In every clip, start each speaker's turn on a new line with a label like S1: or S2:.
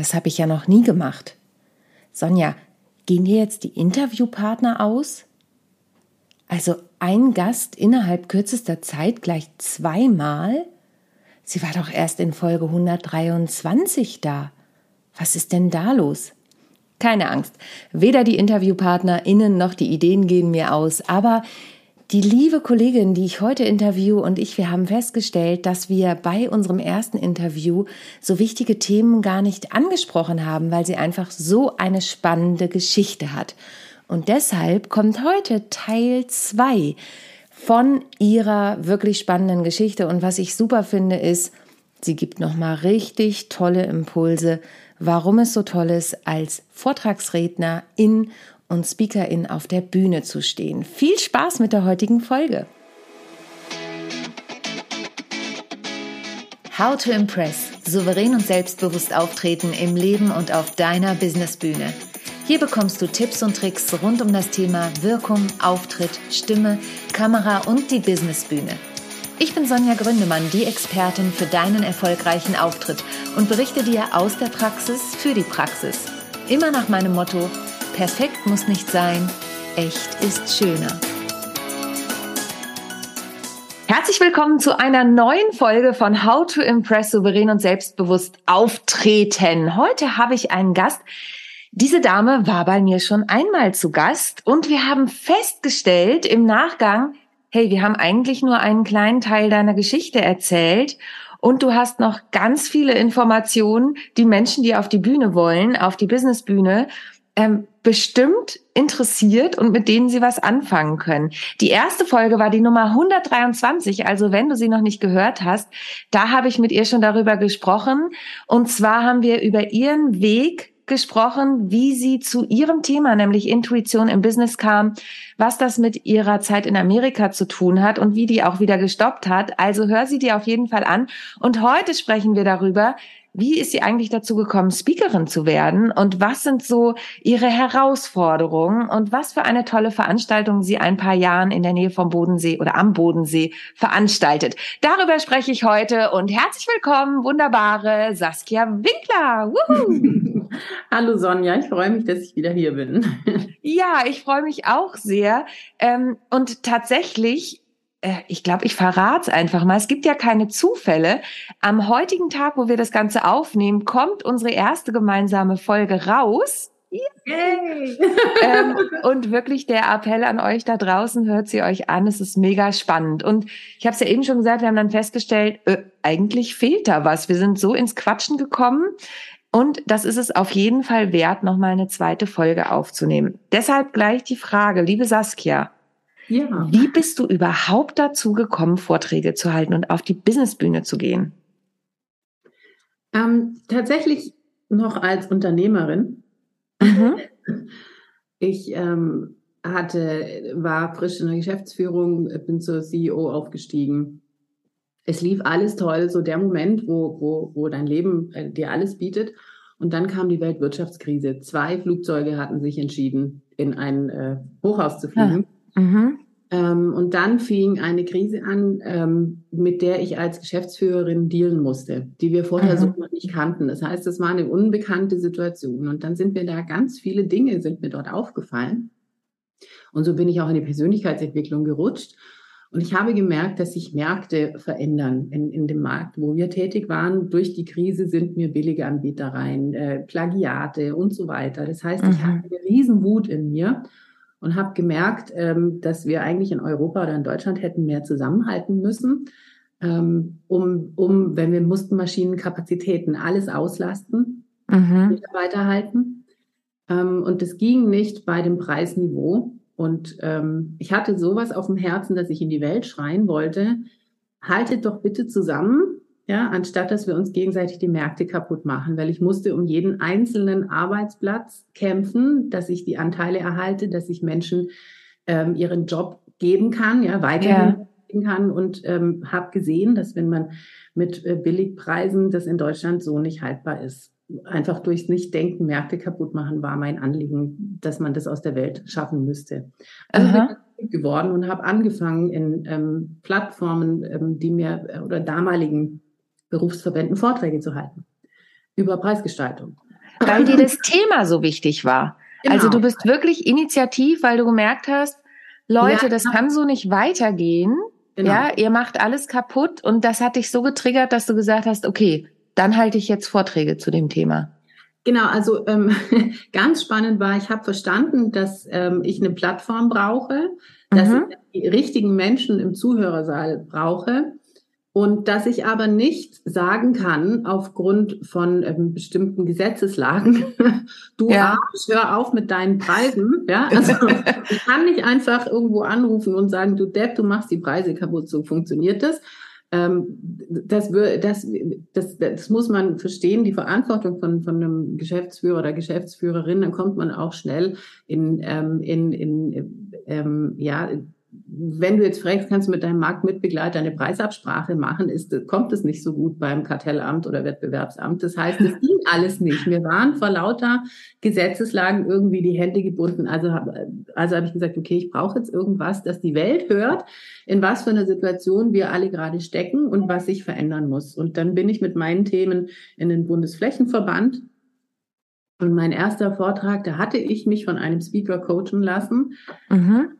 S1: Das habe ich ja noch nie gemacht. Sonja, gehen dir jetzt die Interviewpartner aus? Also ein Gast innerhalb kürzester Zeit gleich zweimal? Sie war doch erst in Folge 123 da. Was ist denn da los? Keine Angst, weder die InterviewpartnerInnen noch die Ideen gehen mir aus, aber die liebe Kollegin, die ich heute interview und ich, wir haben festgestellt, dass wir bei unserem ersten Interview so wichtige Themen gar nicht angesprochen haben, weil sie einfach so eine spannende Geschichte hat. Und deshalb kommt heute Teil zwei von ihrer wirklich spannenden Geschichte. Und was ich super finde, ist, sie gibt nochmal richtig tolle Impulse, warum es so toll ist, als Vortragsredner in und Speakerin auf der Bühne zu stehen. Viel Spaß mit der heutigen Folge. How to Impress. Souverän und selbstbewusst auftreten im Leben und auf deiner Businessbühne. Hier bekommst du Tipps und Tricks rund um das Thema Wirkung, Auftritt, Stimme, Kamera und die Businessbühne. Ich bin Sonja Gründemann, die Expertin für deinen erfolgreichen Auftritt und berichte dir aus der Praxis für die Praxis. Immer nach meinem Motto, Perfekt muss nicht sein, echt ist schöner. Herzlich willkommen zu einer neuen Folge von How to Impress souverän und selbstbewusst auftreten. Heute habe ich einen Gast. Diese Dame war bei mir schon einmal zu Gast und wir haben festgestellt im Nachgang, hey, wir haben eigentlich nur einen kleinen Teil deiner Geschichte erzählt und du hast noch ganz viele Informationen, die Menschen, die auf die Bühne wollen, auf die Businessbühne, ähm, bestimmt interessiert und mit denen Sie was anfangen können. Die erste Folge war die Nummer 123, also wenn du sie noch nicht gehört hast, da habe ich mit ihr schon darüber gesprochen. Und zwar haben wir über ihren Weg gesprochen, wie sie zu ihrem Thema, nämlich Intuition im Business kam, was das mit ihrer Zeit in Amerika zu tun hat und wie die auch wieder gestoppt hat. Also hör sie dir auf jeden Fall an. Und heute sprechen wir darüber, wie ist sie eigentlich dazu gekommen, Speakerin zu werden? Und was sind so ihre Herausforderungen? Und was für eine tolle Veranstaltung sie ein paar Jahren in der Nähe vom Bodensee oder am Bodensee veranstaltet? Darüber spreche ich heute und herzlich willkommen, wunderbare Saskia Winkler.
S2: Hallo Sonja, ich freue mich, dass ich wieder hier bin.
S1: Ja, ich freue mich auch sehr. Ähm, und tatsächlich ich glaube, ich verrate es einfach mal. Es gibt ja keine Zufälle. Am heutigen Tag, wo wir das Ganze aufnehmen, kommt unsere erste gemeinsame Folge raus. Yay! ähm, und wirklich der Appell an euch da draußen, hört sie euch an, es ist mega spannend. Und ich habe es ja eben schon gesagt, wir haben dann festgestellt, äh, eigentlich fehlt da was. Wir sind so ins Quatschen gekommen. Und das ist es auf jeden Fall wert, nochmal eine zweite Folge aufzunehmen. Deshalb gleich die Frage, liebe Saskia, ja. Wie bist du überhaupt dazu gekommen, Vorträge zu halten und auf die Businessbühne zu gehen?
S2: Ähm, tatsächlich noch als Unternehmerin. Mhm. Ich ähm, hatte, war frisch in der Geschäftsführung, bin zur CEO aufgestiegen. Es lief alles toll, so der Moment, wo, wo, wo dein Leben äh, dir alles bietet. Und dann kam die Weltwirtschaftskrise. Zwei Flugzeuge hatten sich entschieden, in ein äh, Hochhaus zu fliegen. Ja. Mhm. Ähm, und dann fing eine Krise an, ähm, mit der ich als Geschäftsführerin dealen musste, die wir vorher mhm. so noch nicht kannten. Das heißt, es war eine unbekannte Situation. Und dann sind mir da ganz viele Dinge sind mir dort aufgefallen. Und so bin ich auch in die Persönlichkeitsentwicklung gerutscht. Und ich habe gemerkt, dass sich Märkte verändern in, in dem Markt, wo wir tätig waren. Durch die Krise sind mir billige Anbieter rein, äh, Plagiate und so weiter. Das heißt, mhm. ich habe eine Riesenwut in mir und habe gemerkt, ähm, dass wir eigentlich in Europa oder in Deutschland hätten mehr zusammenhalten müssen, ähm, um, um, wenn wir mussten Maschinenkapazitäten alles auslasten, mhm. Mitarbeiter halten. Ähm, und das ging nicht bei dem Preisniveau. Und ähm, ich hatte sowas auf dem Herzen, dass ich in die Welt schreien wollte, haltet doch bitte zusammen, ja, anstatt dass wir uns gegenseitig die Märkte kaputt machen, weil ich musste um jeden einzelnen Arbeitsplatz kämpfen, dass ich die Anteile erhalte, dass ich Menschen ähm, ihren Job geben kann, ja, weiterhin ja. kann und ähm, habe gesehen, dass wenn man mit äh, Billigpreisen das in Deutschland so nicht haltbar ist. Einfach durchs Nichtdenken Märkte kaputt machen war mein Anliegen, dass man das aus der Welt schaffen müsste. Also Aha. bin ich geworden und habe angefangen in ähm, Plattformen, ähm, die mir äh, oder damaligen Berufsverbänden Vorträge zu halten über Preisgestaltung.
S1: weil dir das Thema so wichtig war. Genau. Also du bist wirklich initiativ, weil du gemerkt hast, Leute, ja, das genau. kann so nicht weitergehen. Genau. Ja, ihr macht alles kaputt und das hat dich so getriggert, dass du gesagt hast, okay, dann halte ich jetzt Vorträge zu dem Thema.
S2: Genau, also ähm, ganz spannend war, ich habe verstanden, dass ähm, ich eine Plattform brauche, dass mhm. ich die richtigen Menschen im Zuhörersaal brauche und dass ich aber nicht sagen kann, aufgrund von ähm, bestimmten Gesetzeslagen, du ja. Arsch, hör auf mit deinen Preisen. Ja, also ich kann nicht einfach irgendwo anrufen und sagen, du Depp, du machst die Preise kaputt, so funktioniert das. Ähm, das, das, das, das muss man verstehen, die Verantwortung von, von einem Geschäftsführer oder Geschäftsführerin, dann kommt man auch schnell in, ähm, in, in ähm, ja, wenn du jetzt fragst, kannst du mit deinem Marktmitbegleiter eine Preisabsprache machen, ist, kommt es nicht so gut beim Kartellamt oder Wettbewerbsamt. Das heißt, es ging alles nicht. Mir waren vor lauter Gesetzeslagen irgendwie die Hände gebunden. Also, also habe ich gesagt, okay, ich brauche jetzt irgendwas, dass die Welt hört, in was für einer Situation wir alle gerade stecken und was sich verändern muss. Und dann bin ich mit meinen Themen in den Bundesflächenverband und mein erster Vortrag, da hatte ich mich von einem Speaker coachen lassen. Mhm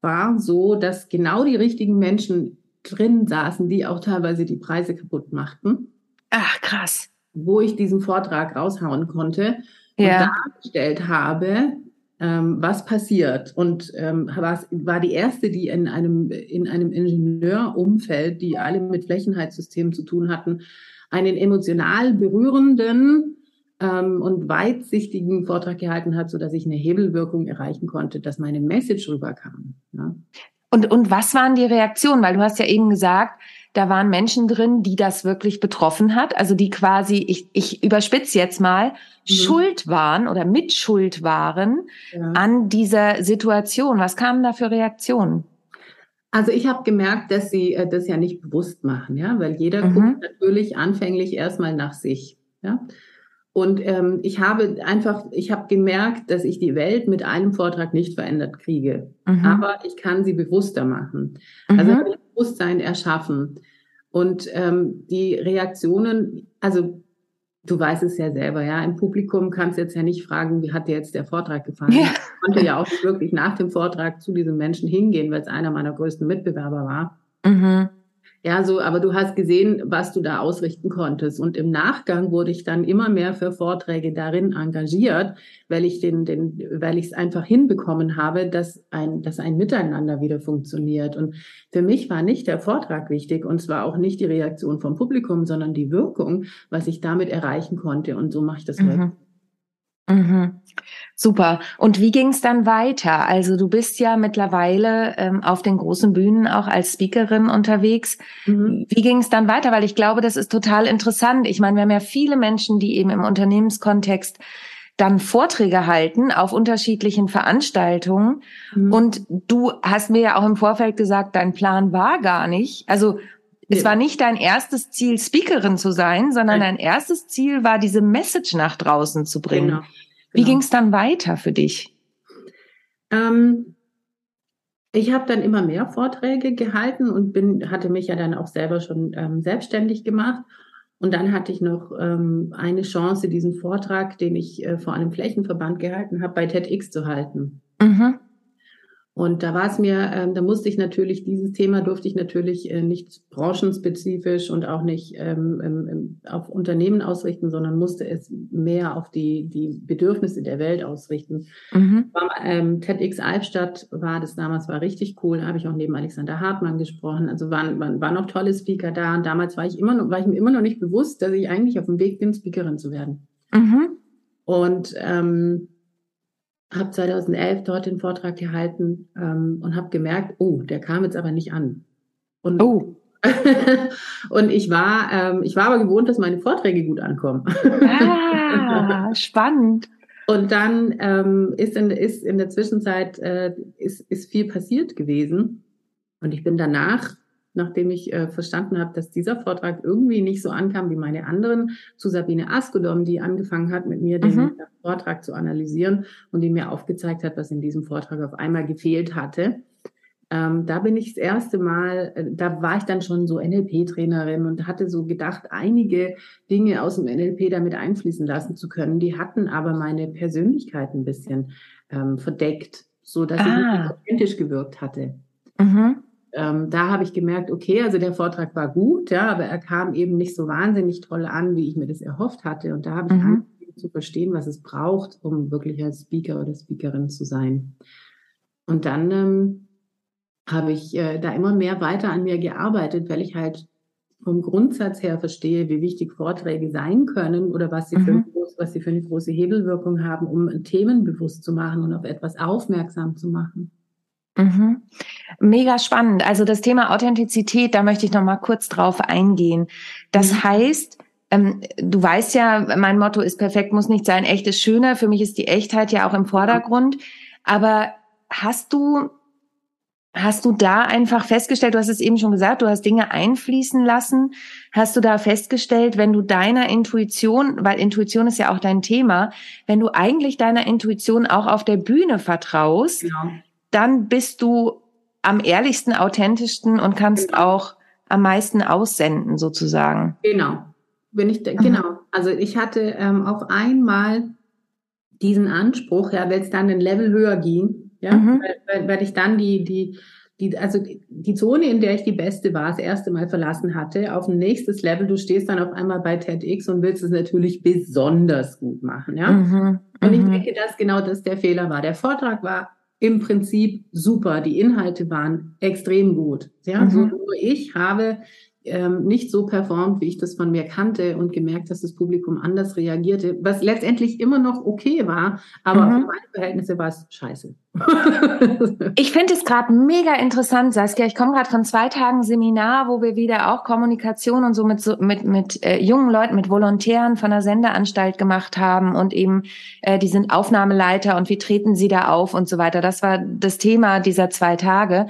S2: war so, dass genau die richtigen Menschen drin saßen, die auch teilweise die Preise kaputt machten.
S1: Ach, krass.
S2: Wo ich diesen Vortrag raushauen konnte und ja. dargestellt habe, ähm, was passiert. Und ähm, war die erste, die in einem, in einem Ingenieurumfeld, die alle mit Flächenheitssystemen zu tun hatten, einen emotional berührenden ähm, und weitsichtigen Vortrag gehalten hat, so dass ich eine Hebelwirkung erreichen konnte, dass meine Message rüberkam. Ja.
S1: Und, und was waren die Reaktionen? Weil du hast ja eben gesagt, da waren Menschen drin, die das wirklich betroffen hat, also die quasi, ich, ich überspitze jetzt mal, mhm. schuld waren oder mitschuld waren ja. an dieser Situation. Was kamen da für Reaktionen?
S2: Also ich habe gemerkt, dass sie äh, das ja nicht bewusst machen, ja, weil jeder mhm. guckt natürlich anfänglich erstmal nach sich, ja. Und ähm, ich habe einfach, ich habe gemerkt, dass ich die Welt mit einem Vortrag nicht verändert kriege. Mhm. Aber ich kann sie bewusster machen. Also mhm. Also Bewusstsein erschaffen. Und ähm, die Reaktionen, also du weißt es ja selber, ja, im Publikum kannst du jetzt ja nicht fragen, wie hat dir jetzt der Vortrag gefallen? Ja. Ich konnte ja auch wirklich nach dem Vortrag zu diesem Menschen hingehen, weil es einer meiner größten Mitbewerber war. Mhm. Ja, so, aber du hast gesehen, was du da ausrichten konntest. Und im Nachgang wurde ich dann immer mehr für Vorträge darin engagiert, weil ich den, den, weil ich es einfach hinbekommen habe, dass ein, dass ein Miteinander wieder funktioniert. Und für mich war nicht der Vortrag wichtig und zwar auch nicht die Reaktion vom Publikum, sondern die Wirkung, was ich damit erreichen konnte. Und so mache ich das mhm. heute.
S1: Mhm. Super. Und wie ging es dann weiter? Also du bist ja mittlerweile ähm, auf den großen Bühnen auch als Speakerin unterwegs. Mhm. Wie ging es dann weiter? Weil ich glaube, das ist total interessant. Ich meine, wir haben ja viele Menschen, die eben im Unternehmenskontext dann Vorträge halten auf unterschiedlichen Veranstaltungen. Mhm. Und du hast mir ja auch im Vorfeld gesagt, dein Plan war gar nicht. Also es war nicht dein erstes Ziel, Speakerin zu sein, sondern dein erstes Ziel war, diese Message nach draußen zu bringen. Genau. Wie genau. ging es dann weiter für dich?
S2: Ähm, ich habe dann immer mehr Vorträge gehalten und bin, hatte mich ja dann auch selber schon ähm, selbstständig gemacht. Und dann hatte ich noch ähm, eine Chance, diesen Vortrag, den ich äh, vor einem Flächenverband gehalten habe, bei TEDx zu halten. Mhm. Und da war es mir, ähm, da musste ich natürlich, dieses Thema durfte ich natürlich äh, nicht branchenspezifisch und auch nicht ähm, ähm, auf Unternehmen ausrichten, sondern musste es mehr auf die, die Bedürfnisse der Welt ausrichten. Mhm. War, ähm, TEDx Albstadt war das damals, war richtig cool, habe ich auch neben Alexander Hartmann gesprochen. Also waren, waren, waren noch tolle Speaker da. Und damals war ich immer noch, war ich mir immer noch nicht bewusst, dass ich eigentlich auf dem Weg bin, Speakerin zu werden. Mhm. Und ähm, habe 2011 dort den Vortrag gehalten ähm, und habe gemerkt, oh, der kam jetzt aber nicht an. Und, oh. und ich war, ähm, ich war aber gewohnt, dass meine Vorträge gut ankommen.
S1: ah, spannend.
S2: Und dann ähm, ist, in, ist in der Zwischenzeit äh, ist, ist viel passiert gewesen. Und ich bin danach nachdem ich äh, verstanden habe, dass dieser Vortrag irgendwie nicht so ankam wie meine anderen, zu Sabine Askodom, die angefangen hat, mit mir den mhm. Vortrag zu analysieren und die mir aufgezeigt hat, was in diesem Vortrag auf einmal gefehlt hatte. Ähm, da bin ich das erste Mal, äh, da war ich dann schon so NLP-Trainerin und hatte so gedacht, einige Dinge aus dem NLP damit einfließen lassen zu können. Die hatten aber meine Persönlichkeit ein bisschen ähm, verdeckt, so dass ah. ich nicht authentisch gewirkt hatte. Mhm. Ähm, da habe ich gemerkt, okay, also der Vortrag war gut, ja, aber er kam eben nicht so wahnsinnig toll an, wie ich mir das erhofft hatte. Und da habe ich mhm. angefangen zu verstehen, was es braucht, um wirklich als Speaker oder Speakerin zu sein. Und dann ähm, habe ich äh, da immer mehr weiter an mir gearbeitet, weil ich halt vom Grundsatz her verstehe, wie wichtig Vorträge sein können oder was sie, mhm. für, was sie für eine große Hebelwirkung haben, um Themen bewusst zu machen und auf etwas aufmerksam zu machen.
S1: Mhm. Mega spannend. Also das Thema Authentizität, da möchte ich noch mal kurz drauf eingehen. Das mhm. heißt, ähm, du weißt ja, mein Motto ist perfekt muss nicht sein, echt ist schöner. Für mich ist die Echtheit ja auch im Vordergrund. Aber hast du Hast du da einfach festgestellt, du hast es eben schon gesagt, du hast Dinge einfließen lassen. Hast du da festgestellt, wenn du deiner Intuition, weil Intuition ist ja auch dein Thema, wenn du eigentlich deiner Intuition auch auf der Bühne vertraust, genau. Dann bist du am ehrlichsten, authentischsten und kannst genau. auch am meisten aussenden sozusagen.
S2: Genau. Wenn ich, mhm. genau. Also ich hatte ähm, auf einmal diesen Anspruch, ja, wenn es dann ein Level höher ging, ja, mhm. weil, weil, weil ich dann die, die, die, also die Zone, in der ich die Beste war, das erste Mal verlassen hatte, auf ein nächstes Level. Du stehst dann auf einmal bei TEDx und willst es natürlich besonders gut machen, ja. Mhm. Und ich mhm. denke, dass genau das der Fehler war. Der Vortrag war im Prinzip super. Die Inhalte waren extrem gut. Ja, mhm. so nur ich habe ähm, nicht so performt, wie ich das von mir kannte und gemerkt, dass das Publikum anders reagierte, was letztendlich immer noch okay war, aber mhm. für meine Verhältnisse war es scheiße.
S1: ich finde es gerade mega interessant, Saskia. Ich komme gerade von zwei Tagen Seminar, wo wir wieder auch Kommunikation und so mit, so, mit, mit äh, jungen Leuten, mit Volontären von der Sendeanstalt gemacht haben und eben, äh, die sind Aufnahmeleiter und wie treten sie da auf und so weiter. Das war das Thema dieser zwei Tage.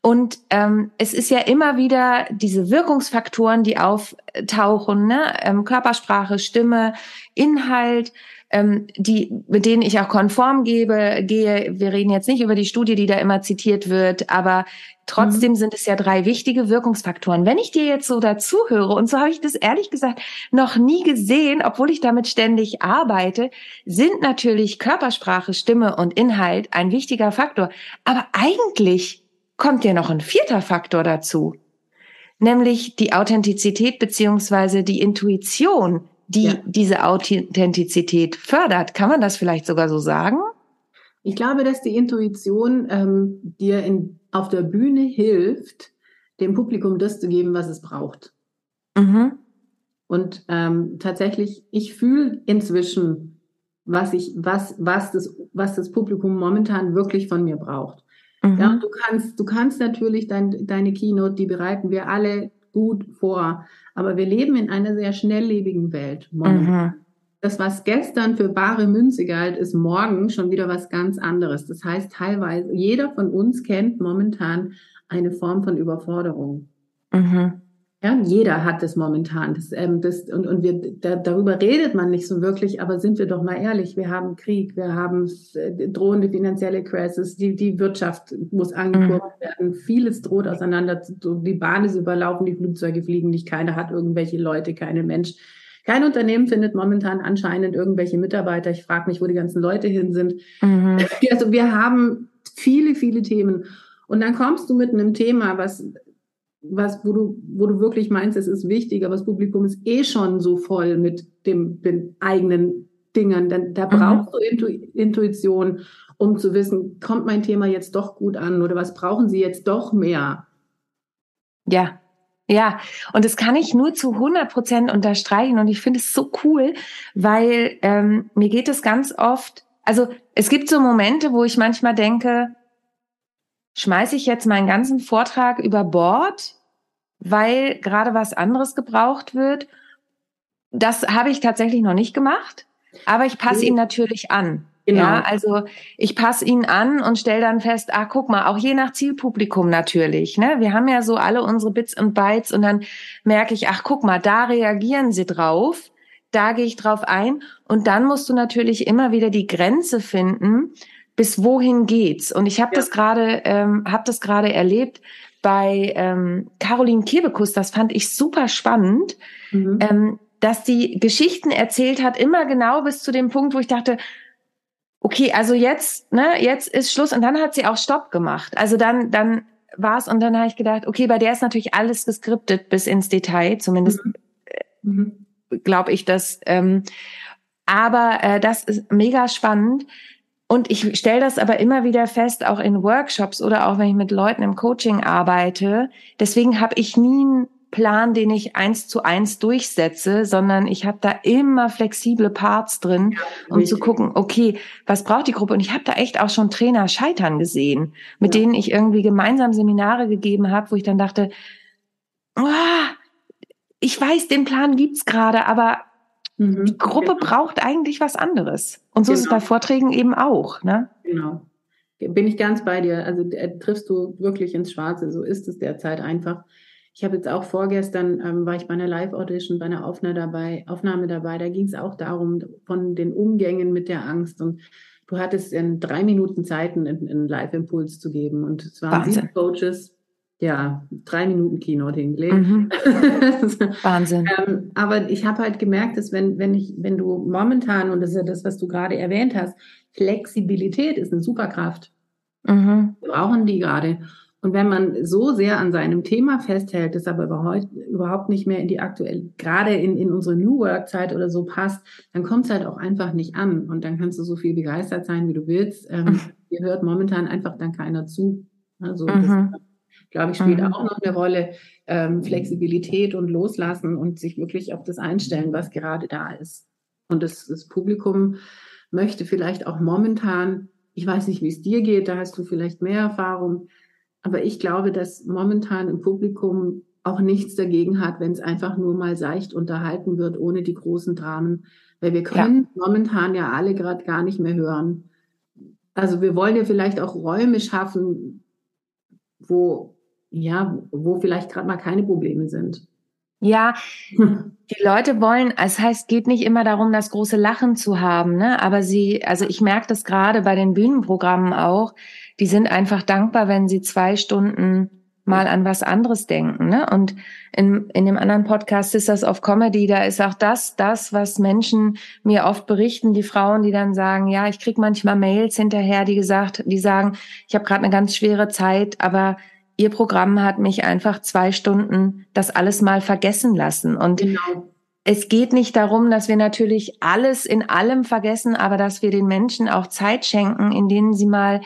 S1: Und ähm, es ist ja immer wieder diese Wirkungsfaktoren, die auftauchen, ne? Ähm, Körpersprache, Stimme, Inhalt, ähm, die, mit denen ich auch konform gebe, gehe. Wir reden jetzt nicht über die Studie, die da immer zitiert wird, aber trotzdem mhm. sind es ja drei wichtige Wirkungsfaktoren. Wenn ich dir jetzt so dazuhöre, und so habe ich das ehrlich gesagt noch nie gesehen, obwohl ich damit ständig arbeite, sind natürlich Körpersprache, Stimme und Inhalt ein wichtiger Faktor. Aber eigentlich kommt ja noch ein vierter Faktor dazu, nämlich die Authentizität beziehungsweise die Intuition, die ja. diese Authentizität fördert. Kann man das vielleicht sogar so sagen?
S2: Ich glaube, dass die Intuition ähm, dir in, auf der Bühne hilft, dem Publikum das zu geben, was es braucht. Mhm. Und ähm, tatsächlich, ich fühle inzwischen, was ich, was, was das, was das Publikum momentan wirklich von mir braucht. Mhm. Ja, du kannst, du kannst natürlich dein, deine Keynote, die bereiten wir alle gut vor. Aber wir leben in einer sehr schnelllebigen Welt. Mhm. Das, was gestern für bare Münze galt, ist morgen schon wieder was ganz anderes. Das heißt, teilweise, jeder von uns kennt momentan eine Form von Überforderung. Mhm. Ja, jeder hat es momentan. Das, ähm, das, und und wir, da, darüber redet man nicht so wirklich, aber sind wir doch mal ehrlich, wir haben Krieg, wir haben äh, drohende finanzielle Crisis, die, die Wirtschaft muss angekurbelt mhm. werden, vieles droht auseinander, die Bahn ist überlaufen, die Flugzeuge fliegen nicht, keiner hat irgendwelche Leute, keine Mensch. Kein Unternehmen findet momentan anscheinend irgendwelche Mitarbeiter. Ich frage mich, wo die ganzen Leute hin sind. Mhm. Also wir haben viele, viele Themen. Und dann kommst du mit einem Thema, was was, wo du, wo du wirklich meinst, es ist wichtig, aber das Publikum ist eh schon so voll mit dem, den eigenen Dingen. Denn da mhm. brauchst du Intu Intuition, um zu wissen, kommt mein Thema jetzt doch gut an oder was brauchen sie jetzt doch mehr?
S1: Ja, ja, und das kann ich nur zu 100 Prozent unterstreichen und ich finde es so cool, weil ähm, mir geht es ganz oft, also es gibt so Momente, wo ich manchmal denke, schmeiße ich jetzt meinen ganzen Vortrag über Bord, weil gerade was anderes gebraucht wird. Das habe ich tatsächlich noch nicht gemacht, aber ich passe ihn natürlich an. Genau. Ja, also ich passe ihn an und stelle dann fest, ah, guck mal, auch je nach Zielpublikum natürlich. Ne? Wir haben ja so alle unsere Bits und Bytes und dann merke ich, ach, guck mal, da reagieren sie drauf, da gehe ich drauf ein und dann musst du natürlich immer wieder die Grenze finden, bis wohin geht's? Und ich habe ja. das gerade, ähm, habe das gerade erlebt bei ähm, Caroline Kebekus. Das fand ich super spannend, mhm. ähm, dass die Geschichten erzählt hat, immer genau bis zu dem Punkt, wo ich dachte, okay, also jetzt, ne, jetzt ist Schluss. Und dann hat sie auch Stopp gemacht. Also dann, dann war es und dann habe ich gedacht, okay, bei der ist natürlich alles geskriptet bis ins Detail, zumindest mhm. mhm. glaube ich das. Ähm, aber äh, das ist mega spannend. Und ich stelle das aber immer wieder fest, auch in Workshops oder auch wenn ich mit Leuten im Coaching arbeite. Deswegen habe ich nie einen Plan, den ich eins zu eins durchsetze, sondern ich habe da immer flexible Parts drin, um zu gucken, okay, was braucht die Gruppe? Und ich habe da echt auch schon Trainer scheitern gesehen, mit ja. denen ich irgendwie gemeinsam Seminare gegeben habe, wo ich dann dachte, oh, ich weiß, den Plan gibt's gerade, aber Mhm. Die Gruppe genau. braucht eigentlich was anderes. Und so genau. ist es bei genau. Vorträgen eben auch. Ne?
S2: Genau. Bin ich ganz bei dir. Also äh, triffst du wirklich ins Schwarze. So ist es derzeit einfach. Ich habe jetzt auch vorgestern, ähm, war ich bei einer Live-Audition, bei einer Aufnahme dabei, Aufnahme dabei. Da ging es auch darum, von den Umgängen mit der Angst. Und du hattest in drei Minuten Zeit, einen, einen Live-Impuls zu geben. Und es waren Wahnsinn. sieben Coaches, ja, drei Minuten Keynote hingelegt. Mhm.
S1: Wahnsinn.
S2: ähm, aber ich habe halt gemerkt, dass wenn, wenn ich, wenn du momentan, und das ist ja das, was du gerade erwähnt hast, Flexibilität ist eine Superkraft. Mhm. Wir brauchen die gerade. Und wenn man so sehr an seinem Thema festhält, das aber überhaupt nicht mehr in die aktuelle, gerade in, in unsere New Work-Zeit oder so passt, dann kommt es halt auch einfach nicht an. Und dann kannst du so viel begeistert sein, wie du willst. Ähm, Hier hört momentan einfach dann keiner zu. Also mhm. das glaube ich, spielt mhm. auch noch eine Rolle. Ähm, Flexibilität und Loslassen und sich wirklich auf das einstellen, was gerade da ist. Und das, das Publikum möchte vielleicht auch momentan, ich weiß nicht, wie es dir geht, da hast du vielleicht mehr Erfahrung, aber ich glaube, dass momentan im Publikum auch nichts dagegen hat, wenn es einfach nur mal seicht unterhalten wird, ohne die großen Dramen. Weil wir können ja. momentan ja alle gerade gar nicht mehr hören. Also wir wollen ja vielleicht auch Räume schaffen, wo ja, wo vielleicht gerade mal keine Probleme sind.
S1: Ja, die Leute wollen, es heißt, geht nicht immer darum, das große Lachen zu haben, ne? Aber sie, also ich merke das gerade bei den Bühnenprogrammen auch, die sind einfach dankbar, wenn sie zwei Stunden mal an was anderes denken, ne? Und in, in dem anderen Podcast ist das auf Comedy, da ist auch das, das, was Menschen mir oft berichten, die Frauen, die dann sagen, ja, ich krieg manchmal Mails hinterher, die gesagt, die sagen, ich habe gerade eine ganz schwere Zeit, aber Ihr Programm hat mich einfach zwei Stunden das alles mal vergessen lassen. Und genau. es geht nicht darum, dass wir natürlich alles in allem vergessen, aber dass wir den Menschen auch Zeit schenken, in denen sie mal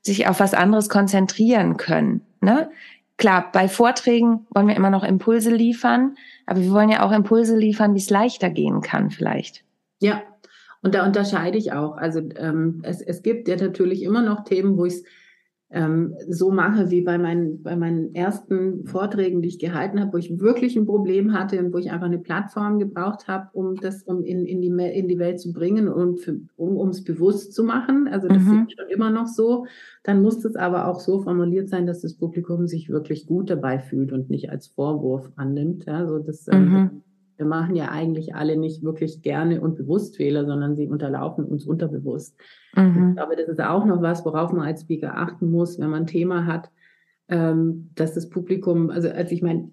S1: sich auf was anderes konzentrieren können. Ne? Klar, bei Vorträgen wollen wir immer noch Impulse liefern, aber wir wollen ja auch Impulse liefern, wie es leichter gehen kann vielleicht.
S2: Ja, und da unterscheide ich auch. Also ähm, es, es gibt ja natürlich immer noch Themen, wo ich es ähm, so mache wie bei meinen, bei meinen ersten Vorträgen, die ich gehalten habe, wo ich wirklich ein Problem hatte und wo ich einfach eine Plattform gebraucht habe, um das um in, in, die, in die Welt zu bringen und für, um es bewusst zu machen. Also das mhm. ist schon immer noch so. Dann muss es aber auch so formuliert sein, dass das Publikum sich wirklich gut dabei fühlt und nicht als Vorwurf annimmt. Ja, so das, ähm, mhm. Wir machen ja eigentlich alle nicht wirklich gerne und bewusst Fehler, sondern sie unterlaufen uns unterbewusst. Mhm. Ich glaube, das ist auch noch was, worauf man als Speaker achten muss, wenn man ein Thema hat, ähm, dass das Publikum, also als ich mein,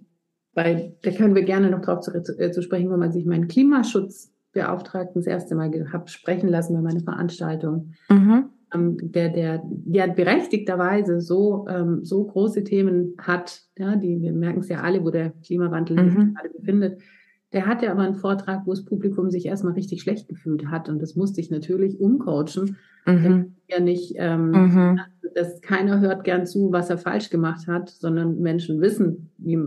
S2: bei, da können wir gerne noch drauf zu, äh, zu sprechen, wenn man sich meinen Klimaschutzbeauftragten das erste Mal habe sprechen lassen bei meiner Veranstaltung. Mhm. Ähm, der, der, der berechtigterweise so, ähm, so große Themen hat, ja, die, wir merken es ja alle, wo der Klimawandel mhm. sich gerade befindet, der hatte aber einen Vortrag, wo das Publikum sich erstmal richtig schlecht gefühlt hat. Und das musste ich natürlich umcoachen. Mhm. Ja nicht, ähm, mhm. dass keiner hört gern zu, was er falsch gemacht hat, sondern Menschen wissen, wie,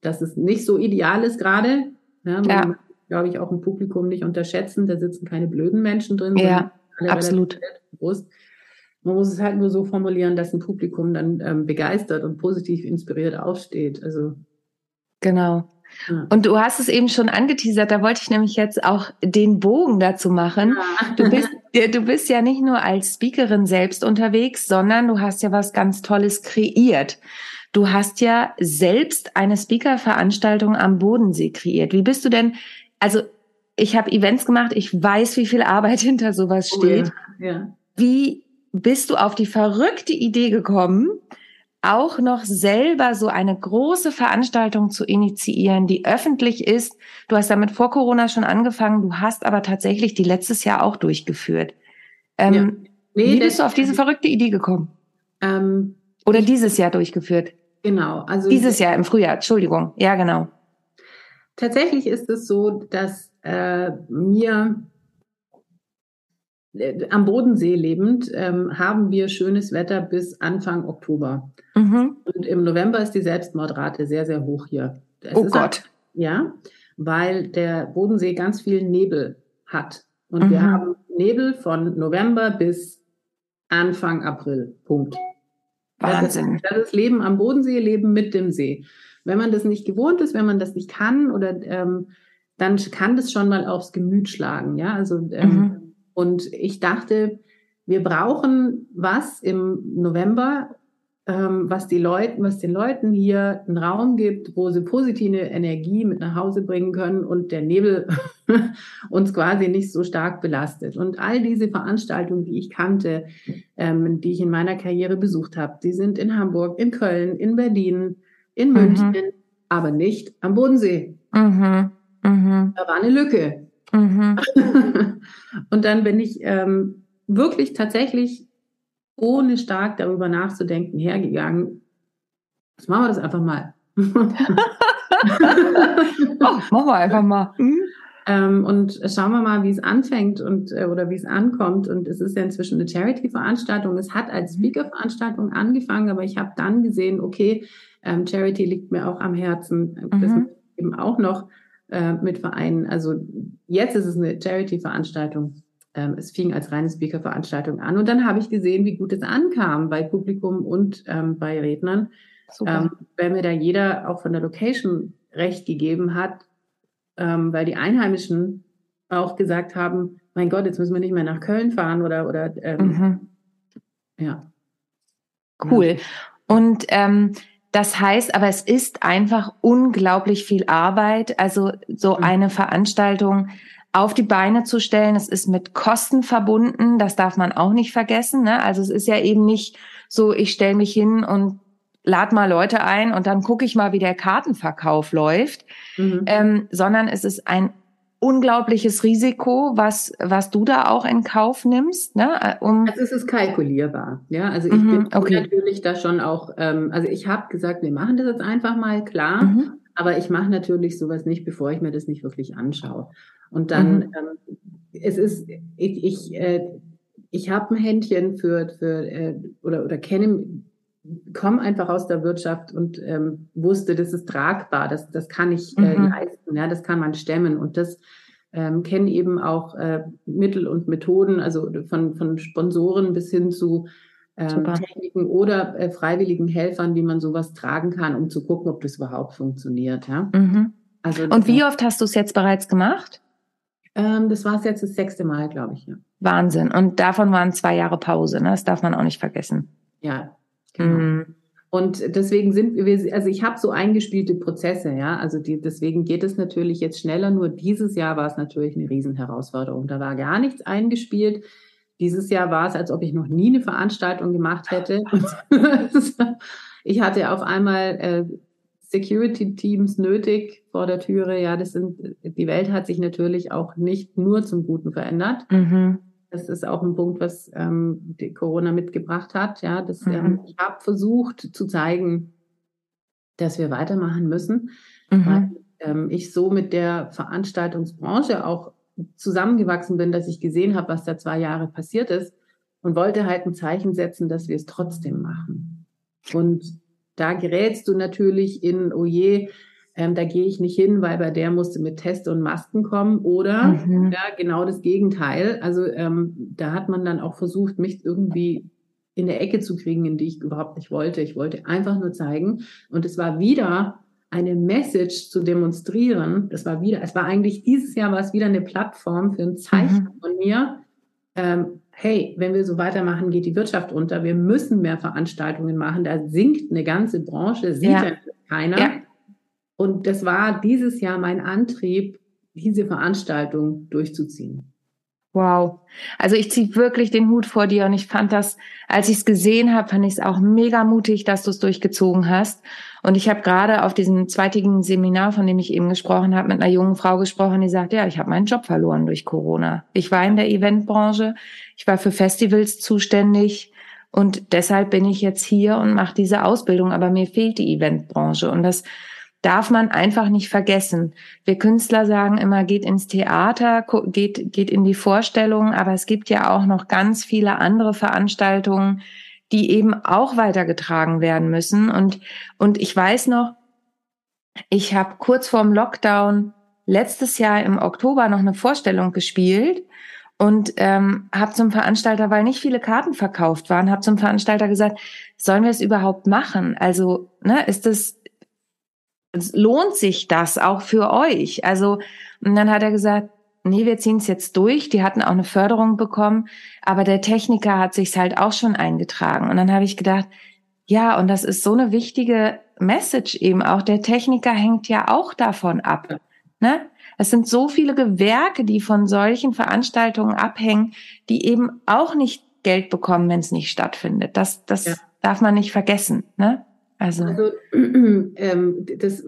S2: dass es nicht so ideal ist gerade. Ja, ja. glaube ich, auch im Publikum nicht unterschätzen. Da sitzen keine blöden Menschen drin.
S1: Ja, absolut.
S2: Bewusst. Man muss es halt nur so formulieren, dass ein Publikum dann ähm, begeistert und positiv inspiriert aufsteht. Also
S1: genau. Und du hast es eben schon angeteasert, da wollte ich nämlich jetzt auch den Bogen dazu machen. Du bist, du bist ja nicht nur als Speakerin selbst unterwegs, sondern du hast ja was ganz Tolles kreiert. Du hast ja selbst eine Speaker-Veranstaltung am Bodensee kreiert. Wie bist du denn, also ich habe Events gemacht, ich weiß, wie viel Arbeit hinter sowas steht. Oh ja, ja. Wie bist du auf die verrückte Idee gekommen, auch noch selber so eine große Veranstaltung zu initiieren, die öffentlich ist. Du hast damit vor Corona schon angefangen, du hast aber tatsächlich die letztes Jahr auch durchgeführt. Ähm, ja. nee, wie bist du auf diese verrückte Idee gekommen? Ähm, Oder dieses Jahr durchgeführt?
S2: Genau.
S1: Also dieses Jahr im Frühjahr, Entschuldigung. Ja, genau.
S2: Tatsächlich ist es so, dass äh, mir am Bodensee lebend ähm, haben wir schönes Wetter bis Anfang Oktober. Mhm. Und im November ist die Selbstmordrate sehr, sehr hoch hier.
S1: Es oh Gott. Halt,
S2: ja, weil der Bodensee ganz viel Nebel hat. Und mhm. wir haben Nebel von November bis Anfang April. Punkt.
S1: Wahnsinn.
S2: Das ist, das ist Leben am Bodensee, Leben mit dem See. Wenn man das nicht gewohnt ist, wenn man das nicht kann, oder ähm, dann kann das schon mal aufs Gemüt schlagen. Ja, also ähm, mhm. Und ich dachte, wir brauchen was im November, ähm, was die Leuten, was den Leuten hier einen Raum gibt, wo sie positive Energie mit nach Hause bringen können und der Nebel uns quasi nicht so stark belastet. Und all diese Veranstaltungen, die ich kannte, ähm, die ich in meiner Karriere besucht habe, die sind in Hamburg, in Köln, in Berlin, in mhm. München, mhm. aber nicht am Bodensee. Mhm. Mhm. Da war eine Lücke. Mhm. und dann bin ich ähm, wirklich tatsächlich ohne stark darüber nachzudenken hergegangen. Jetzt machen wir das einfach mal. oh,
S1: machen wir einfach mal. Mhm.
S2: Ähm, und schauen wir mal, wie es anfängt und äh, oder wie es ankommt. Und es ist ja inzwischen eine Charity-Veranstaltung. Es hat als Speaker-Veranstaltung angefangen, aber ich habe dann gesehen, okay, ähm, Charity liegt mir auch am Herzen. Das mhm. eben auch noch äh, mit Vereinen. Also jetzt ist es eine Charity-Veranstaltung. Ähm, es fing als reine Speaker-Veranstaltung an. Und dann habe ich gesehen, wie gut es ankam bei Publikum und ähm, bei Rednern. Ähm, weil mir da jeder auch von der Location recht gegeben hat, ähm, weil die Einheimischen auch gesagt haben, mein Gott, jetzt müssen wir nicht mehr nach Köln fahren oder, oder ähm, mhm. ja.
S1: Cool. Und ähm, das heißt, aber es ist einfach unglaublich viel Arbeit, also so mhm. eine Veranstaltung auf die Beine zu stellen. Es ist mit Kosten verbunden, das darf man auch nicht vergessen. Ne? Also es ist ja eben nicht so, ich stelle mich hin und lad mal Leute ein und dann gucke ich mal, wie der Kartenverkauf läuft, mhm. ähm, sondern es ist ein unglaubliches Risiko, was, was du da auch in Kauf nimmst, ne?
S2: Äh, um also es ist kalkulierbar, ja. Also ich mhm, bin okay. natürlich da schon auch, ähm, also ich habe gesagt, wir machen das jetzt einfach mal, klar, mhm. aber ich mache natürlich sowas nicht, bevor ich mir das nicht wirklich anschaue. Und dann, mhm. ähm, es ist, ich, ich, äh, ich habe ein Händchen für, für äh, oder, oder kenne komme einfach aus der Wirtschaft und ähm, wusste, das ist tragbar, das, das kann ich äh, mhm. leisten, ja, das kann man stemmen und das ähm, kennen eben auch äh, Mittel und Methoden, also von, von Sponsoren bis hin zu ähm, Techniken oder äh, freiwilligen Helfern, wie man sowas tragen kann, um zu gucken, ob das überhaupt funktioniert. Ja?
S1: Mhm. Also, und wie oft hast du es jetzt bereits gemacht?
S2: Ähm, das war es jetzt das sechste Mal, glaube ich. Ja.
S1: Wahnsinn. Und davon waren zwei Jahre Pause, ne? das darf man auch nicht vergessen.
S2: Ja, Genau. Mhm. Und deswegen sind wir, also ich habe so eingespielte Prozesse, ja. Also die, deswegen geht es natürlich jetzt schneller. Nur dieses Jahr war es natürlich eine Riesenherausforderung. Da war gar nichts eingespielt. Dieses Jahr war es, als ob ich noch nie eine Veranstaltung gemacht hätte. ich hatte auf einmal äh, Security-Teams nötig vor der Türe. Ja, das sind, die Welt hat sich natürlich auch nicht nur zum Guten verändert. Mhm. Das ist auch ein Punkt, was ähm, die Corona mitgebracht hat. Ja, das, mhm. ähm, ich habe versucht zu zeigen, dass wir weitermachen müssen, mhm. weil ähm, ich so mit der Veranstaltungsbranche auch zusammengewachsen bin, dass ich gesehen habe, was da zwei Jahre passiert ist und wollte halt ein Zeichen setzen, dass wir es trotzdem machen. Und da gerätst du natürlich in, oh je, ähm, da gehe ich nicht hin, weil bei der musste mit Test und Masken kommen. Oder mhm. ja, genau das Gegenteil. Also ähm, da hat man dann auch versucht, mich irgendwie in der Ecke zu kriegen, in die ich überhaupt nicht wollte. Ich wollte einfach nur zeigen. Und es war wieder eine Message zu demonstrieren. Das war wieder, es war eigentlich dieses Jahr war es wieder eine Plattform für ein Zeichen mhm. von mir. Ähm, hey, wenn wir so weitermachen, geht die Wirtschaft unter. Wir müssen mehr Veranstaltungen machen. Da sinkt eine ganze Branche, sieht ja. keiner. Ja. Und das war dieses Jahr mein Antrieb, diese Veranstaltung durchzuziehen.
S1: Wow. Also ich ziehe wirklich den Hut vor dir und ich fand das, als ich es gesehen habe, fand ich es auch mega mutig, dass du es durchgezogen hast. Und ich habe gerade auf diesem zweitägigen Seminar, von dem ich eben gesprochen habe, mit einer jungen Frau gesprochen, die sagt, ja, ich habe meinen Job verloren durch Corona. Ich war in der Eventbranche, ich war für Festivals zuständig und deshalb bin ich jetzt hier und mache diese Ausbildung, aber mir fehlt die Eventbranche und das darf man einfach nicht vergessen. Wir Künstler sagen immer, geht ins Theater, geht, geht in die Vorstellung, aber es gibt ja auch noch ganz viele andere Veranstaltungen, die eben auch weitergetragen werden müssen. Und, und ich weiß noch, ich habe kurz vorm Lockdown letztes Jahr im Oktober noch eine Vorstellung gespielt und ähm, habe zum Veranstalter, weil nicht viele Karten verkauft waren, habe zum Veranstalter gesagt, sollen wir es überhaupt machen? Also ne, ist es lohnt sich das auch für euch? Also, und dann hat er gesagt, nee, wir ziehen es jetzt durch. Die hatten auch eine Förderung bekommen, aber der Techniker hat sich's halt auch schon eingetragen. Und dann habe ich gedacht, ja, und das ist so eine wichtige Message eben auch. Der Techniker hängt ja auch davon ab. Ne? Es sind so viele Gewerke, die von solchen Veranstaltungen abhängen, die eben auch nicht Geld bekommen, wenn es nicht stattfindet. Das, das ja. darf man nicht vergessen. Ne?
S2: Also, also ähm, das,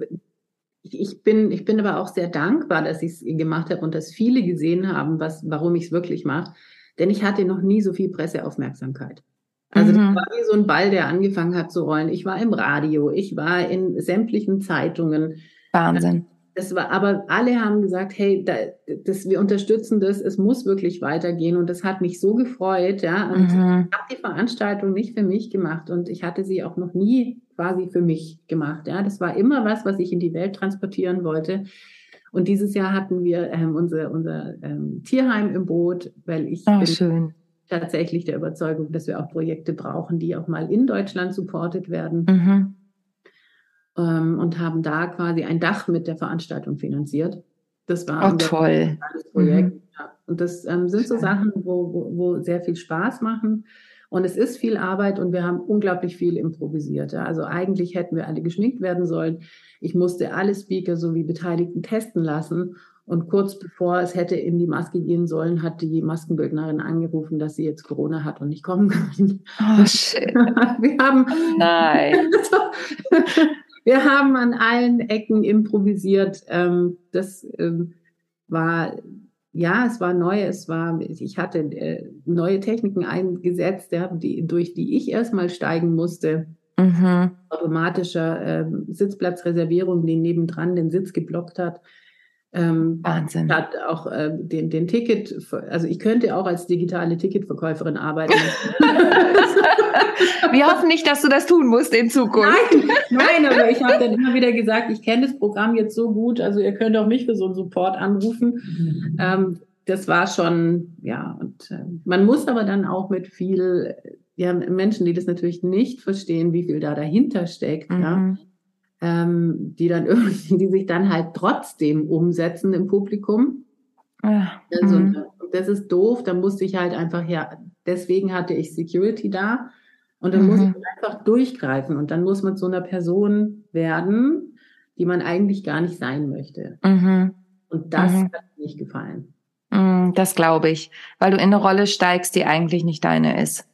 S2: ich bin, ich bin aber auch sehr dankbar, dass ich es gemacht habe und dass viele gesehen haben, was, warum ich es wirklich mache. Denn ich hatte noch nie so viel Presseaufmerksamkeit. Also mhm. das war wie so ein Ball, der angefangen hat zu rollen. Ich war im Radio, ich war in sämtlichen Zeitungen.
S1: Wahnsinn.
S2: Das war, aber alle haben gesagt, hey, da, das, wir unterstützen das, es muss wirklich weitergehen. Und das hat mich so gefreut, ja. Und mhm. ich habe die Veranstaltung nicht für mich gemacht und ich hatte sie auch noch nie quasi für mich gemacht. Ja, das war immer was, was ich in die Welt transportieren wollte. Und dieses Jahr hatten wir ähm, unser, unser ähm, Tierheim im Boot, weil ich
S1: oh, bin schön.
S2: tatsächlich der Überzeugung, dass wir auch Projekte brauchen, die auch mal in Deutschland supportet werden. Mhm. Ähm, und haben da quasi ein Dach mit der Veranstaltung finanziert. Das war
S1: oh, ein toll.
S2: Projekt. Mhm. Ja. Und das ähm, sind so Sachen, wo, wo, wo sehr viel Spaß machen. Und es ist viel Arbeit und wir haben unglaublich viel improvisiert. Ja. Also eigentlich hätten wir alle geschminkt werden sollen. Ich musste alle Speaker sowie Beteiligten testen lassen. Und kurz bevor es hätte in die Maske gehen sollen, hat die Maskenbildnerin angerufen, dass sie jetzt Corona hat und nicht kommen kann.
S1: Oh shit.
S2: Wir haben,
S1: Nein.
S2: wir haben an allen Ecken improvisiert. Ähm, das ähm, war ja, es war neu, es war, ich hatte äh, neue Techniken eingesetzt, ja, die, durch die ich erstmal steigen musste. Mhm. Automatischer äh, Sitzplatzreservierung, die nebendran den Sitz geblockt hat.
S1: Ähm, Wahnsinn.
S2: Hat auch äh, den, den Ticket, also ich könnte auch als digitale Ticketverkäuferin arbeiten.
S1: Wir hoffen nicht, dass du das tun musst in Zukunft.
S2: Nein, nein aber ich habe dann immer wieder gesagt, ich kenne das Programm jetzt so gut, also ihr könnt auch mich für so einen Support anrufen. Mhm. Ähm, das war schon, ja, und äh, man muss aber dann auch mit viel, ja, Menschen, die das natürlich nicht verstehen, wie viel da dahinter steckt, mhm. ja ähm, die dann irgendwie, die sich dann halt trotzdem umsetzen im Publikum. Ja. Also, mhm. das ist doof, da musste ich halt einfach, ja, deswegen hatte ich Security da und dann mhm. muss ich einfach durchgreifen und dann muss man zu einer Person werden, die man eigentlich gar nicht sein möchte. Mhm. Und das mhm. hat mir nicht gefallen.
S1: Mhm, das glaube ich, weil du in eine Rolle steigst, die eigentlich nicht deine ist.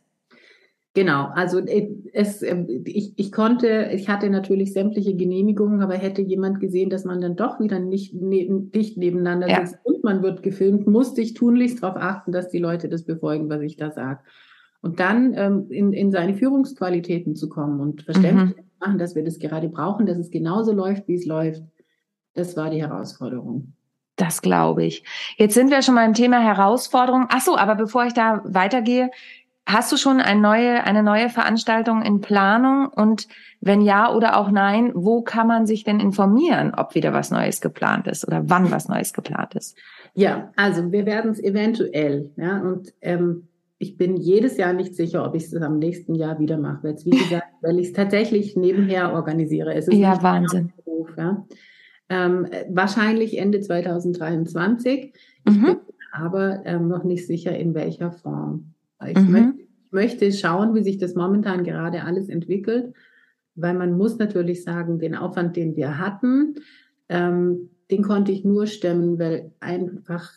S2: Genau, also äh, es, ähm, ich, ich konnte, ich hatte natürlich sämtliche Genehmigungen, aber hätte jemand gesehen, dass man dann doch wieder nicht neben, dicht nebeneinander ja. sitzt und man wird gefilmt, musste ich tunlichst darauf achten, dass die Leute das befolgen, was ich da sage. Und dann ähm, in, in seine Führungsqualitäten zu kommen und verständlich mhm. machen, dass wir das gerade brauchen, dass es genauso läuft, wie es läuft, das war die Herausforderung.
S1: Das glaube ich. Jetzt sind wir schon mal im Thema Herausforderung. Ach so, aber bevor ich da weitergehe, Hast du schon eine neue, eine neue Veranstaltung in Planung? Und wenn ja oder auch nein, wo kann man sich denn informieren, ob wieder was Neues geplant ist oder wann was Neues geplant ist?
S2: Ja, also wir werden es eventuell, ja, und ähm, ich bin jedes Jahr nicht sicher, ob ich es am nächsten Jahr wieder mache. Jetzt, wie gesagt, weil ich es tatsächlich nebenher organisiere. Es
S1: ist ja, Wahnsinn.
S2: Beruf, ja. Ähm, wahrscheinlich Ende 2023. Ich mhm. bin aber ähm, noch nicht sicher, in welcher Form. Ich, mhm. möchte, ich möchte schauen, wie sich das momentan gerade alles entwickelt, weil man muss natürlich sagen, den Aufwand, den wir hatten, ähm, den konnte ich nur stemmen, weil einfach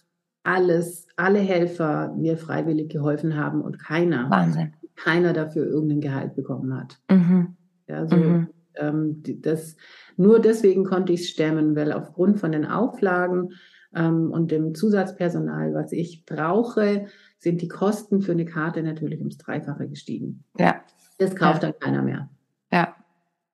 S2: alles, alle Helfer mir freiwillig geholfen haben und keiner,
S1: Wahnsinn.
S2: keiner dafür irgendein Gehalt bekommen hat. Mhm. Ja, so, mhm. ähm, das, nur deswegen konnte ich es stemmen, weil aufgrund von den Auflagen ähm, und dem Zusatzpersonal, was ich brauche, sind die Kosten für eine Karte natürlich ums Dreifache gestiegen.
S1: Ja.
S2: Das kauft ja. dann keiner mehr.
S1: Ja.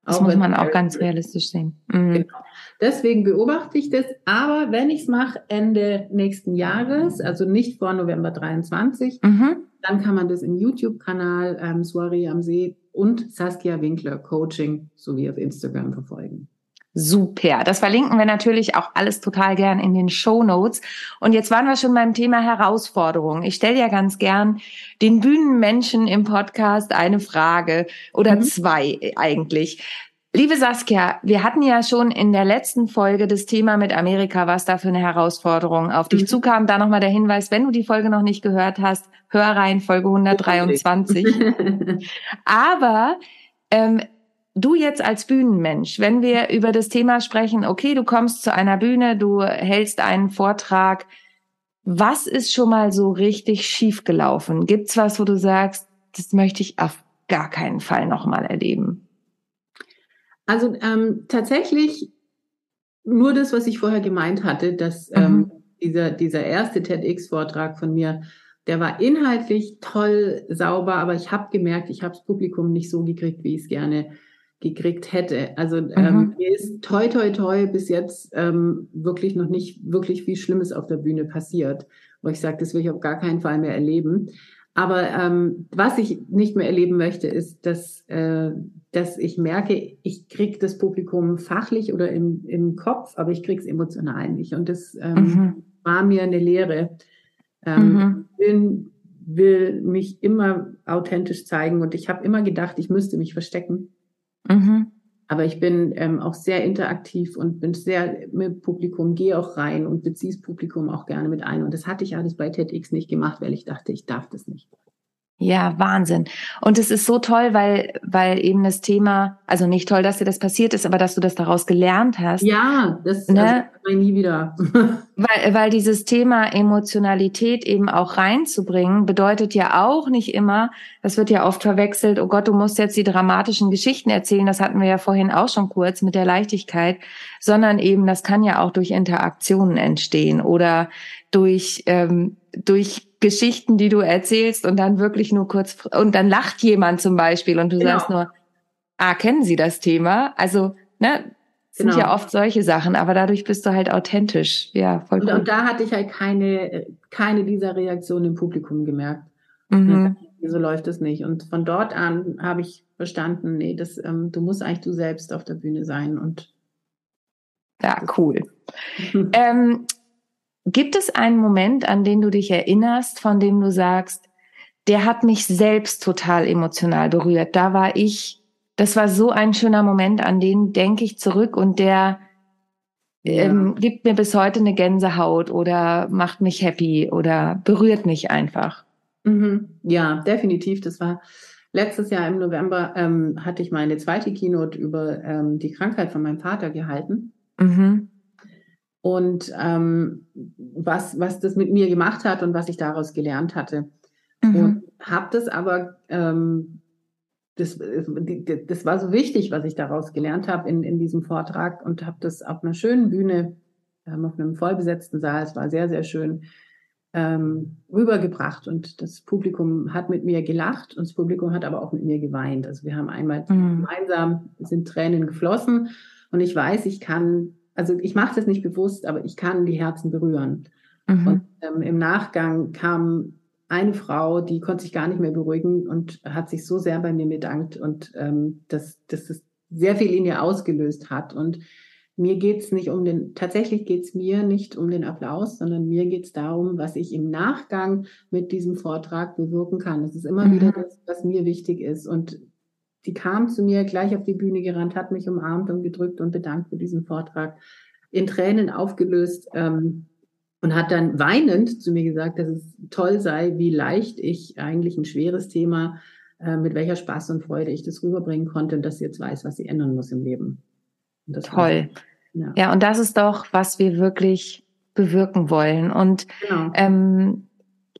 S1: Das auch muss man auch ganz realistisch sehen.
S2: Mhm. Genau. Deswegen beobachte ich das. Aber wenn ich es mache Ende nächsten Jahres, also nicht vor November 23, mhm. dann kann man das im YouTube-Kanal ähm, Soiree am See und Saskia Winkler Coaching sowie auf Instagram verfolgen.
S1: Super. Das verlinken wir natürlich auch alles total gern in den Show Notes. Und jetzt waren wir schon beim Thema Herausforderungen. Ich stelle ja ganz gern den Bühnenmenschen im Podcast eine Frage oder mhm. zwei eigentlich. Liebe Saskia, wir hatten ja schon in der letzten Folge das Thema mit Amerika, was da für eine Herausforderung auf dich mhm. zukam. Da nochmal der Hinweis, wenn du die Folge noch nicht gehört hast, hör rein, Folge 123. Aber ähm, du jetzt als Bühnenmensch, wenn wir über das Thema sprechen, okay, du kommst zu einer Bühne, du hältst einen Vortrag, was ist schon mal so richtig schief gelaufen? Gibt's was, wo du sagst, das möchte ich auf gar keinen Fall nochmal erleben?
S2: Also ähm, tatsächlich nur das, was ich vorher gemeint hatte, dass mhm. ähm, dieser, dieser erste TEDx-Vortrag von mir, der war inhaltlich toll, sauber, aber ich habe gemerkt, ich habe das Publikum nicht so gekriegt, wie ich es gerne gekriegt hätte. Also ähm, mhm. mir ist toi toi toi bis jetzt ähm, wirklich noch nicht wirklich viel Schlimmes auf der Bühne passiert, wo ich sage, das will ich auf gar keinen Fall mehr erleben. Aber ähm, was ich nicht mehr erleben möchte, ist, dass, äh, dass ich merke, ich krieg das Publikum fachlich oder im, im Kopf, aber ich krieg's emotional nicht. Und das ähm, mhm. war mir eine Lehre. Ähm, mhm. bin, will mich immer authentisch zeigen und ich habe immer gedacht, ich müsste mich verstecken. Mhm. Aber ich bin ähm, auch sehr interaktiv und bin sehr mit Publikum, gehe auch rein und beziehe das Publikum auch gerne mit ein. Und das hatte ich alles bei TEDx nicht gemacht, weil ich dachte, ich darf das nicht.
S1: Ja, Wahnsinn. Und es ist so toll, weil, weil eben das Thema, also nicht toll, dass dir das passiert ist, aber dass du das daraus gelernt hast.
S2: Ja, das ne? also, nie wieder.
S1: weil, weil dieses Thema Emotionalität eben auch reinzubringen, bedeutet ja auch nicht immer, das wird ja oft verwechselt, oh Gott, du musst jetzt die dramatischen Geschichten erzählen, das hatten wir ja vorhin auch schon kurz mit der Leichtigkeit, sondern eben, das kann ja auch durch Interaktionen entstehen oder durch, ähm, durch Geschichten, die du erzählst und dann wirklich nur kurz und dann lacht jemand zum Beispiel und du genau. sagst nur, ah, kennen Sie das Thema? Also, ne, sind genau. ja oft solche Sachen, aber dadurch bist du halt authentisch. Ja,
S2: voll und, und da hatte ich halt keine, keine dieser Reaktionen im Publikum gemerkt. Mhm. So läuft es nicht. Und von dort an habe ich verstanden, nee, das, ähm, du musst eigentlich du selbst auf der Bühne sein und
S1: ja, cool. ähm, Gibt es einen Moment, an den du dich erinnerst, von dem du sagst, der hat mich selbst total emotional berührt. Da war ich, das war so ein schöner Moment, an den denke ich zurück und der ja. ähm, gibt mir bis heute eine Gänsehaut oder macht mich happy oder berührt mich einfach.
S2: Mhm. Ja, definitiv. Das war letztes Jahr im November ähm, hatte ich meine zweite Keynote über ähm, die Krankheit von meinem Vater gehalten. Mhm und ähm, was, was das mit mir gemacht hat und was ich daraus gelernt hatte. Mhm. Und habe das aber, ähm, das, das war so wichtig, was ich daraus gelernt habe in, in diesem Vortrag und habe das auf einer schönen Bühne, ähm, auf einem vollbesetzten Saal, es war sehr, sehr schön, ähm, rübergebracht und das Publikum hat mit mir gelacht und das Publikum hat aber auch mit mir geweint. Also wir haben einmal mhm. gemeinsam, sind Tränen geflossen und ich weiß, ich kann also ich mache das nicht bewusst, aber ich kann die Herzen berühren. Mhm. Und ähm, im Nachgang kam eine Frau, die konnte sich gar nicht mehr beruhigen und hat sich so sehr bei mir bedankt und ähm, dass, dass das sehr viel in ihr ausgelöst hat. Und mir geht's nicht um den, tatsächlich geht's mir nicht um den Applaus, sondern mir geht's darum, was ich im Nachgang mit diesem Vortrag bewirken kann. Das ist immer mhm. wieder das, was mir wichtig ist. Und die kam zu mir gleich auf die Bühne gerannt, hat mich umarmt und gedrückt und bedankt für diesen Vortrag, in Tränen aufgelöst ähm, und hat dann weinend zu mir gesagt, dass es toll sei, wie leicht ich eigentlich ein schweres Thema, äh, mit welcher Spaß und Freude ich das rüberbringen konnte und dass sie jetzt weiß, was sie ändern muss im Leben.
S1: toll. Ja. ja, und das ist doch, was wir wirklich bewirken wollen. Und genau. ähm,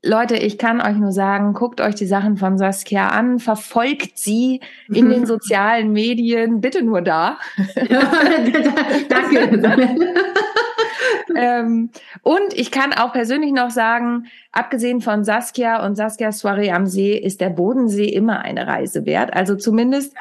S1: Leute, ich kann euch nur sagen, guckt euch die Sachen von Saskia an, verfolgt sie in den sozialen Medien, bitte nur da. Danke. ähm, und ich kann auch persönlich noch sagen, abgesehen von Saskia und Saskias Soiree am See, ist der Bodensee immer eine Reise wert. Also zumindest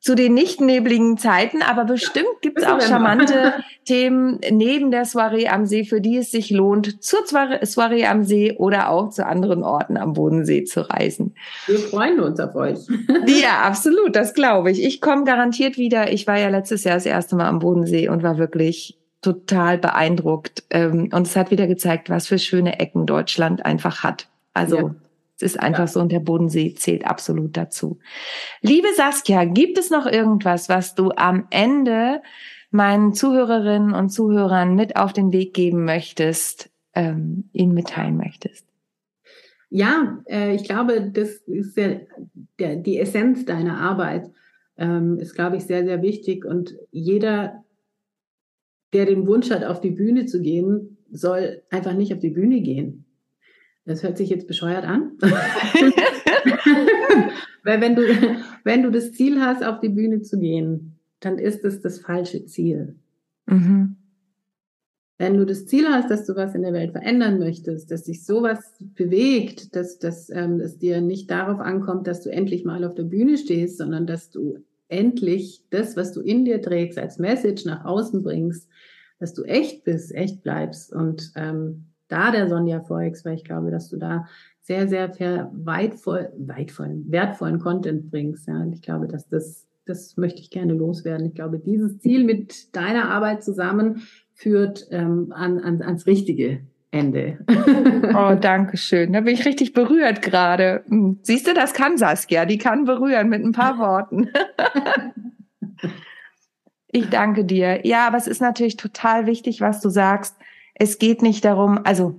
S1: zu den nicht nebligen Zeiten, aber bestimmt gibt es auch charmante Themen neben der Soiree am See, für die es sich lohnt, zur Soiree am See oder auch zu anderen Orten am Bodensee zu reisen.
S2: Wir freuen uns auf euch.
S1: ja, absolut, das glaube ich. Ich komme garantiert wieder. Ich war ja letztes Jahr das erste Mal am Bodensee und war wirklich total beeindruckt. Ähm, und es hat wieder gezeigt, was für schöne Ecken Deutschland einfach hat. Also ja. Es ist einfach ja. so und der Bodensee zählt absolut dazu. Liebe Saskia, gibt es noch irgendwas, was du am Ende meinen Zuhörerinnen und Zuhörern mit auf den Weg geben möchtest, ähm, ihnen mitteilen möchtest?
S2: Ja, äh, ich glaube, das ist der, der, die Essenz deiner Arbeit, ähm, ist, glaube ich, sehr, sehr wichtig. Und jeder, der den Wunsch hat, auf die Bühne zu gehen, soll einfach nicht auf die Bühne gehen. Das hört sich jetzt bescheuert an. Weil wenn du, wenn du das Ziel hast, auf die Bühne zu gehen, dann ist es das falsche Ziel. Mhm. Wenn du das Ziel hast, dass du was in der Welt verändern möchtest, dass sich sowas bewegt, dass, dass ähm, es dir nicht darauf ankommt, dass du endlich mal auf der Bühne stehst, sondern dass du endlich das, was du in dir trägst, als Message nach außen bringst, dass du echt bist, echt bleibst und ähm, da der Sonja Foix, weil ich glaube, dass du da sehr, sehr weitvoll, weitvollen, wertvollen Content bringst. Ja, und ich glaube, dass das, das möchte ich gerne loswerden. Ich glaube, dieses Ziel mit deiner Arbeit zusammen führt ähm, an, an, ans richtige Ende.
S1: oh, danke schön. Da bin ich richtig berührt gerade. Hm, siehst du, das kann Saskia. Die kann berühren mit ein paar Worten. ich danke dir. Ja, aber es ist natürlich total wichtig, was du sagst es geht nicht darum, also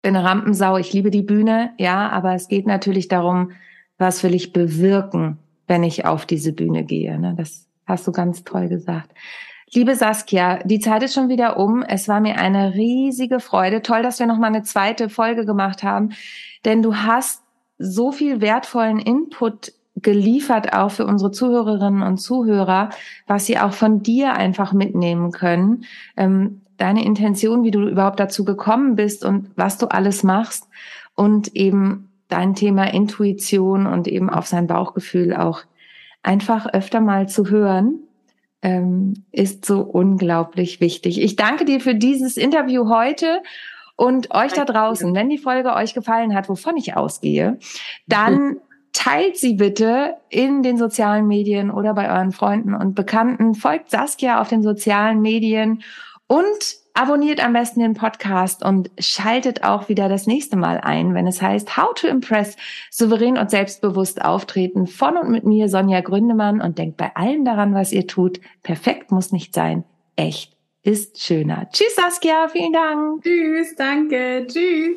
S1: bin eine Rampensau, ich liebe die Bühne, ja, aber es geht natürlich darum, was will ich bewirken, wenn ich auf diese Bühne gehe. Ne? Das hast du ganz toll gesagt. Liebe Saskia, die Zeit ist schon wieder um. Es war mir eine riesige Freude. Toll, dass wir noch mal eine zweite Folge gemacht haben, denn du hast so viel wertvollen Input geliefert auch für unsere Zuhörerinnen und Zuhörer, was sie auch von dir einfach mitnehmen können. Ähm, deine Intention, wie du überhaupt dazu gekommen bist und was du alles machst und eben dein Thema Intuition und eben auf sein Bauchgefühl auch einfach öfter mal zu hören, ähm, ist so unglaublich wichtig. Ich danke dir für dieses Interview heute und euch da draußen, wenn die Folge euch gefallen hat, wovon ich ausgehe, dann teilt sie bitte in den sozialen Medien oder bei euren Freunden und Bekannten. Folgt Saskia auf den sozialen Medien und abonniert am besten den Podcast und schaltet auch wieder das nächste Mal ein, wenn es heißt How to Impress, souverän und selbstbewusst auftreten von und mit mir, Sonja Gründemann. Und denkt bei allem daran, was ihr tut. Perfekt muss nicht sein. Echt ist schöner. Tschüss, Saskia. Vielen Dank.
S2: Tschüss, danke. Tschüss.